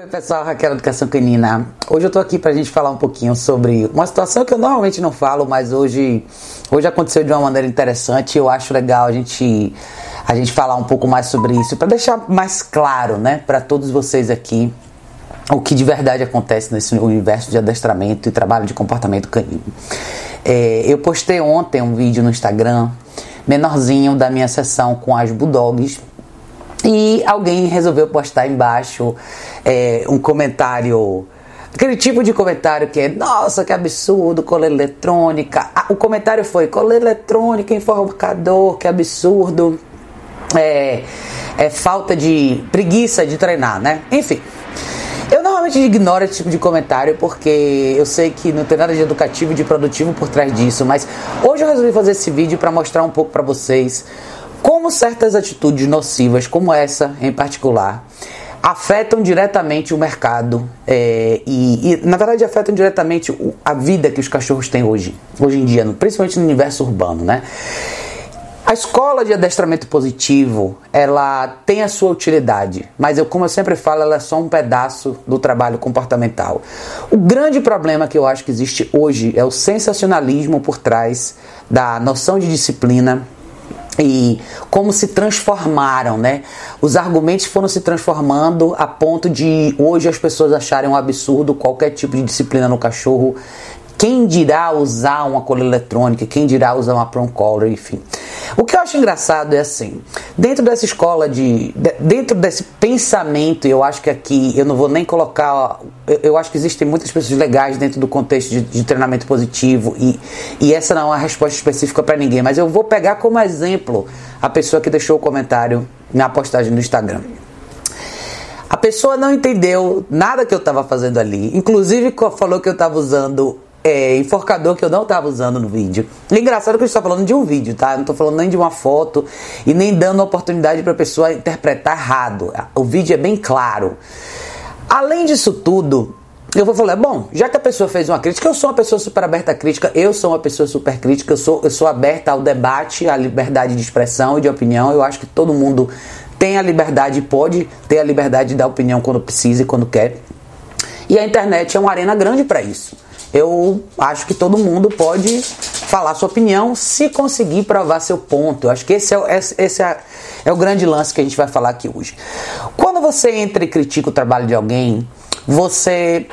Oi pessoal, Raquel Educação Canina. Hoje eu tô aqui pra gente falar um pouquinho sobre uma situação que eu normalmente não falo, mas hoje, hoje aconteceu de uma maneira interessante e eu acho legal a gente, a gente falar um pouco mais sobre isso, para deixar mais claro, né, para todos vocês aqui o que de verdade acontece nesse universo de adestramento e trabalho de comportamento canino. É, eu postei ontem um vídeo no Instagram menorzinho da minha sessão com as Bulldogs e alguém resolveu postar embaixo é, um comentário aquele tipo de comentário que é nossa que absurdo coleira eletrônica. Ah, o comentário foi coleira eletrônica enforcador que absurdo. É, é falta de preguiça de treinar né? Enfim eu normalmente ignoro esse tipo de comentário porque eu sei que não tem nada de educativo e de produtivo por trás disso, mas hoje eu resolvi fazer esse vídeo para mostrar um pouco para vocês como certas atitudes nocivas, como essa em particular, afetam diretamente o mercado é, e, e, na verdade, afetam diretamente a vida que os cachorros têm hoje, hoje em dia, principalmente no universo urbano, né? A escola de adestramento positivo, ela tem a sua utilidade, mas eu, como eu sempre falo, ela é só um pedaço do trabalho comportamental. O grande problema que eu acho que existe hoje é o sensacionalismo por trás da noção de disciplina e como se transformaram, né? Os argumentos foram se transformando a ponto de hoje as pessoas acharem um absurdo qualquer tipo de disciplina no cachorro. Quem dirá usar uma coleira eletrônica? Quem dirá usar uma prong collar? Enfim. O que eu acho engraçado é assim, dentro dessa escola de, dentro desse pensamento, eu acho que aqui eu não vou nem colocar, eu, eu acho que existem muitas pessoas legais dentro do contexto de, de treinamento positivo e, e essa não é uma resposta específica para ninguém, mas eu vou pegar como exemplo a pessoa que deixou o comentário na postagem do Instagram. A pessoa não entendeu nada que eu estava fazendo ali, inclusive falou que eu estava usando é, enforcador que eu não estava usando no vídeo. E engraçado que eu estou falando de um vídeo, tá? Eu não estou falando nem de uma foto e nem dando oportunidade para a pessoa interpretar errado. O vídeo é bem claro. Além disso tudo, eu vou falar, bom, já que a pessoa fez uma crítica, eu sou uma pessoa super aberta à crítica, eu sou uma pessoa super crítica, eu sou, eu sou aberta ao debate, à liberdade de expressão e de opinião. Eu acho que todo mundo tem a liberdade, pode ter a liberdade de dar opinião quando precisa e quando quer. E a internet é uma arena grande para isso eu acho que todo mundo pode falar sua opinião se conseguir provar seu ponto. Eu acho que esse, é, esse é, é o grande lance que a gente vai falar aqui hoje. Quando você entra e critica o trabalho de alguém, você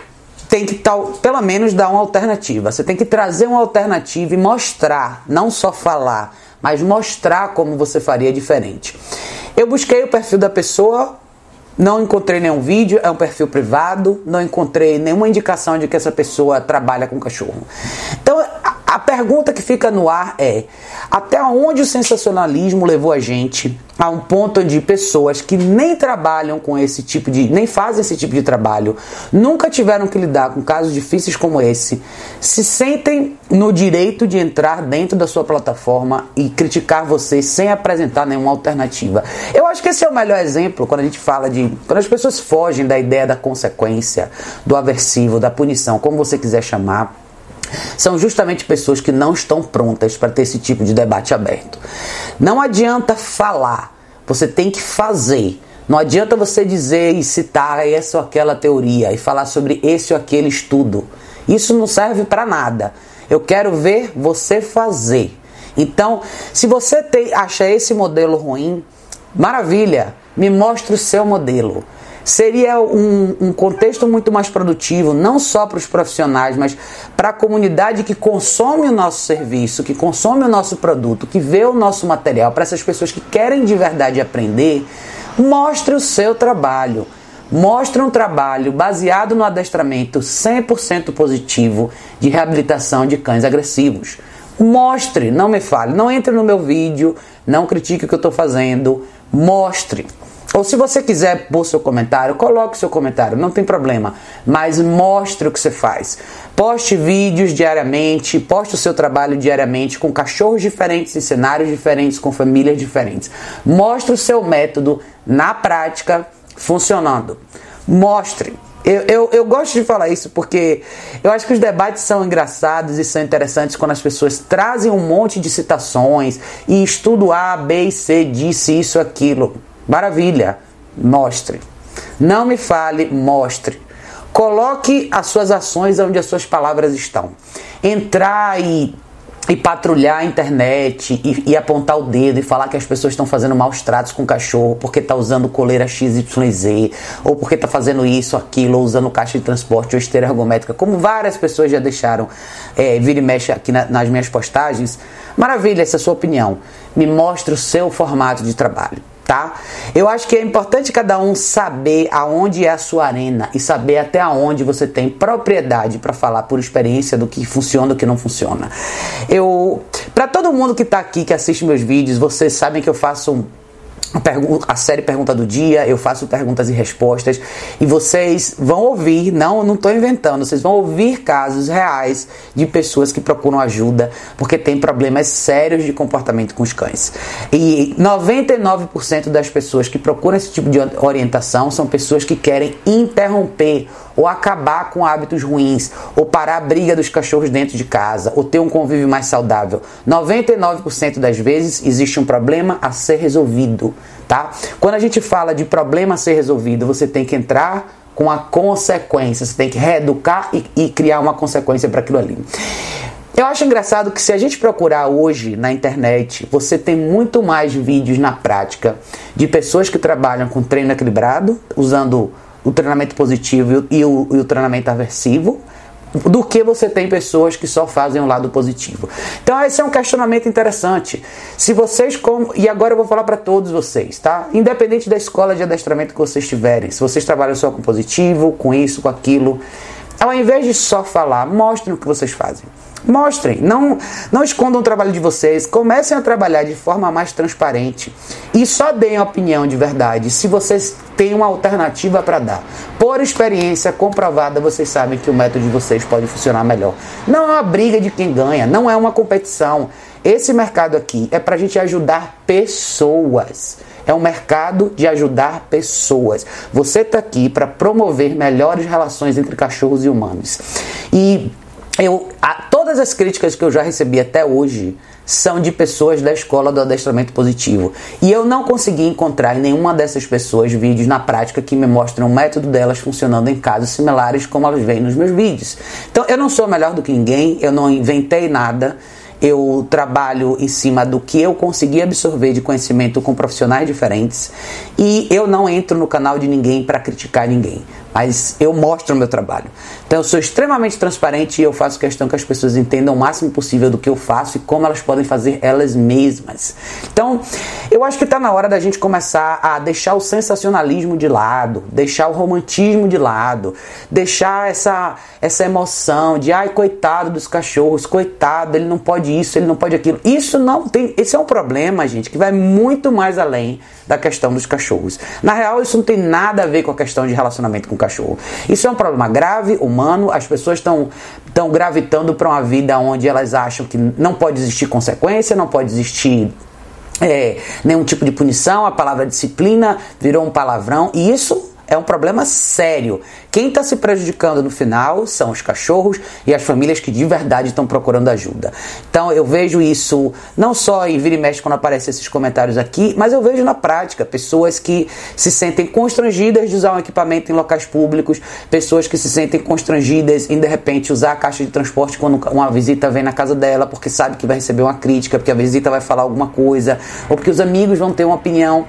tem que tal, pelo menos dar uma alternativa. Você tem que trazer uma alternativa e mostrar, não só falar, mas mostrar como você faria diferente. Eu busquei o perfil da pessoa não encontrei nenhum vídeo, é um perfil privado, não encontrei nenhuma indicação de que essa pessoa trabalha com cachorro. Então, a pergunta que fica no ar é: até onde o sensacionalismo levou a gente a um ponto de pessoas que nem trabalham com esse tipo de, nem fazem esse tipo de trabalho, nunca tiveram que lidar com casos difíceis como esse, se sentem no direito de entrar dentro da sua plataforma e criticar você sem apresentar nenhuma alternativa. Eu acho que esse é o melhor exemplo quando a gente fala de, quando as pessoas fogem da ideia da consequência, do aversivo, da punição, como você quiser chamar são justamente pessoas que não estão prontas para ter esse tipo de debate aberto. Não adianta falar, você tem que fazer. Não adianta você dizer e citar essa ou aquela teoria e falar sobre esse ou aquele estudo. Isso não serve para nada. Eu quero ver você fazer. Então, se você tem, acha esse modelo ruim, maravilha, me mostre o seu modelo seria um, um contexto muito mais produtivo, não só para os profissionais, mas para a comunidade que consome o nosso serviço, que consome o nosso produto, que vê o nosso material, para essas pessoas que querem de verdade aprender, mostre o seu trabalho. Mostre um trabalho baseado no adestramento 100% positivo de reabilitação de cães agressivos. Mostre, não me fale, não entre no meu vídeo, não critique o que eu estou fazendo, mostre. Ou se você quiser pôr seu comentário, coloque seu comentário, não tem problema. Mas mostre o que você faz. Poste vídeos diariamente, poste o seu trabalho diariamente com cachorros diferentes, em cenários diferentes, com famílias diferentes. Mostre o seu método na prática funcionando. Mostre. Eu, eu, eu, gosto de falar isso porque eu acho que os debates são engraçados e são interessantes quando as pessoas trazem um monte de citações e estudo A, B e C disse isso, aquilo. Maravilha, mostre. Não me fale, mostre. Coloque as suas ações onde as suas palavras estão. Entrar e e patrulhar a internet e, e, apontar o dedo e falar que as pessoas estão fazendo maus tratos com o cachorro porque está usando coleira XYZ ou porque está fazendo isso, aquilo, ou usando caixa de transporte ou esteira ergométrica, como várias pessoas já deixaram é, vir e mexe aqui na, nas minhas postagens. Maravilha, essa é a sua opinião. Me mostre o seu formato de trabalho tá? Eu acho que é importante cada um saber aonde é a sua arena e saber até aonde você tem propriedade para falar por experiência do que funciona e do que não funciona. Eu, para todo mundo que está aqui que assiste meus vídeos, vocês sabem que eu faço um a série Pergunta do Dia, eu faço perguntas e respostas e vocês vão ouvir, não, não estou inventando, vocês vão ouvir casos reais de pessoas que procuram ajuda porque tem problemas sérios de comportamento com os cães. E 99% das pessoas que procuram esse tipo de orientação são pessoas que querem interromper ou acabar com hábitos ruins, ou parar a briga dos cachorros dentro de casa, ou ter um convívio mais saudável. 99% das vezes existe um problema a ser resolvido, tá? Quando a gente fala de problema a ser resolvido, você tem que entrar com a consequência, você tem que reeducar e, e criar uma consequência para aquilo ali. Eu acho engraçado que se a gente procurar hoje na internet, você tem muito mais vídeos na prática de pessoas que trabalham com treino equilibrado, usando o treinamento positivo e o, e o treinamento aversivo do que você tem pessoas que só fazem o lado positivo. Então esse é um questionamento interessante. Se vocês como e agora eu vou falar para todos vocês, tá? Independente da escola de adestramento que vocês tiverem, se vocês trabalham só com positivo, com isso, com aquilo, ao invés de só falar, mostrem o que vocês fazem. Mostrem, não, não escondam o trabalho de vocês, comecem a trabalhar de forma mais transparente e só deem opinião de verdade se vocês têm uma alternativa para dar. Por experiência comprovada, vocês sabem que o método de vocês pode funcionar melhor. Não é uma briga de quem ganha, não é uma competição. Esse mercado aqui é para a gente ajudar pessoas. É um mercado de ajudar pessoas. Você está aqui para promover melhores relações entre cachorros e humanos. E eu, a, todas as críticas que eu já recebi até hoje são de pessoas da escola do adestramento positivo. E eu não consegui encontrar em nenhuma dessas pessoas vídeos na prática que me mostram o método delas funcionando em casos similares como elas veem nos meus vídeos. Então eu não sou melhor do que ninguém, eu não inventei nada. Eu trabalho em cima do que eu consegui absorver de conhecimento com profissionais diferentes e eu não entro no canal de ninguém para criticar ninguém mas eu mostro o meu trabalho. Então eu sou extremamente transparente e eu faço questão que as pessoas entendam o máximo possível do que eu faço e como elas podem fazer elas mesmas. Então eu acho que está na hora da gente começar a deixar o sensacionalismo de lado, deixar o romantismo de lado, deixar essa, essa emoção de ai, coitado dos cachorros, coitado, ele não pode isso, ele não pode aquilo. Isso não tem. Esse é um problema, gente, que vai muito mais além da questão dos cachorros. Na real, isso não tem nada a ver com a questão de relacionamento com cachorro. Isso é um problema grave, humano. As pessoas estão estão gravitando para uma vida onde elas acham que não pode existir consequência, não pode existir é, nenhum tipo de punição. A palavra disciplina virou um palavrão e isso é um problema sério. Quem está se prejudicando no final são os cachorros e as famílias que de verdade estão procurando ajuda. Então eu vejo isso não só em vira e mexe quando aparecem esses comentários aqui, mas eu vejo na prática pessoas que se sentem constrangidas de usar um equipamento em locais públicos, pessoas que se sentem constrangidas em de repente usar a caixa de transporte quando uma visita vem na casa dela porque sabe que vai receber uma crítica, porque a visita vai falar alguma coisa, ou porque os amigos vão ter uma opinião.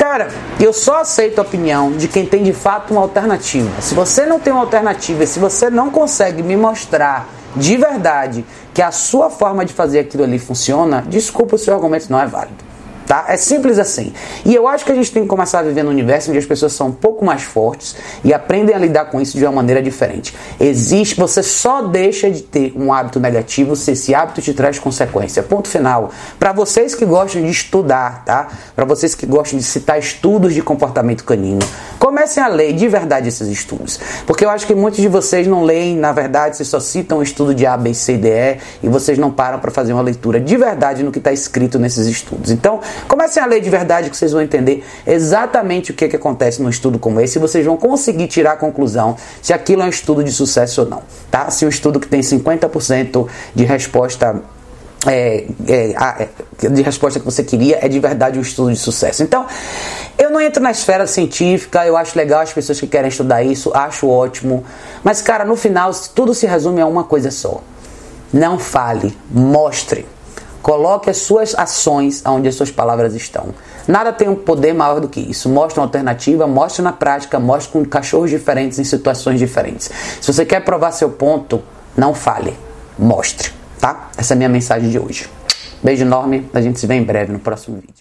Cara, eu só aceito a opinião de quem tem de fato uma alternativa. Se você não tem uma alternativa, se você não consegue me mostrar de verdade que a sua forma de fazer aquilo ali funciona, desculpa, o seu argumento não é válido. Tá? É simples assim. E eu acho que a gente tem que começar a viver num universo onde as pessoas são um pouco mais fortes e aprendem a lidar com isso de uma maneira diferente. Existe, você só deixa de ter um hábito negativo se esse hábito te traz consequência. Ponto final. Para vocês que gostam de estudar, tá? Para vocês que gostam de citar estudos de comportamento canino, comecem a ler de verdade esses estudos. Porque eu acho que muitos de vocês não leem, na verdade, vocês só citam o estudo de A, B, C, D, E e vocês não param para fazer uma leitura de verdade no que está escrito nesses estudos. Então, Comecem a ler de verdade que vocês vão entender exatamente o que, que acontece num estudo como esse e vocês vão conseguir tirar a conclusão se aquilo é um estudo de sucesso ou não, tá? Se um estudo que tem 50% de resposta é, é, é, de resposta que você queria é de verdade um estudo de sucesso. Então, eu não entro na esfera científica, eu acho legal as pessoas que querem estudar isso, acho ótimo. Mas, cara, no final, tudo se resume a uma coisa só. Não fale, mostre. Coloque as suas ações onde as suas palavras estão. Nada tem um poder maior do que isso. Mostre uma alternativa, mostre na prática, mostre com cachorros diferentes em situações diferentes. Se você quer provar seu ponto, não fale, mostre tá? Essa é a minha mensagem de hoje. Beijo enorme, a gente se vê em breve no próximo vídeo.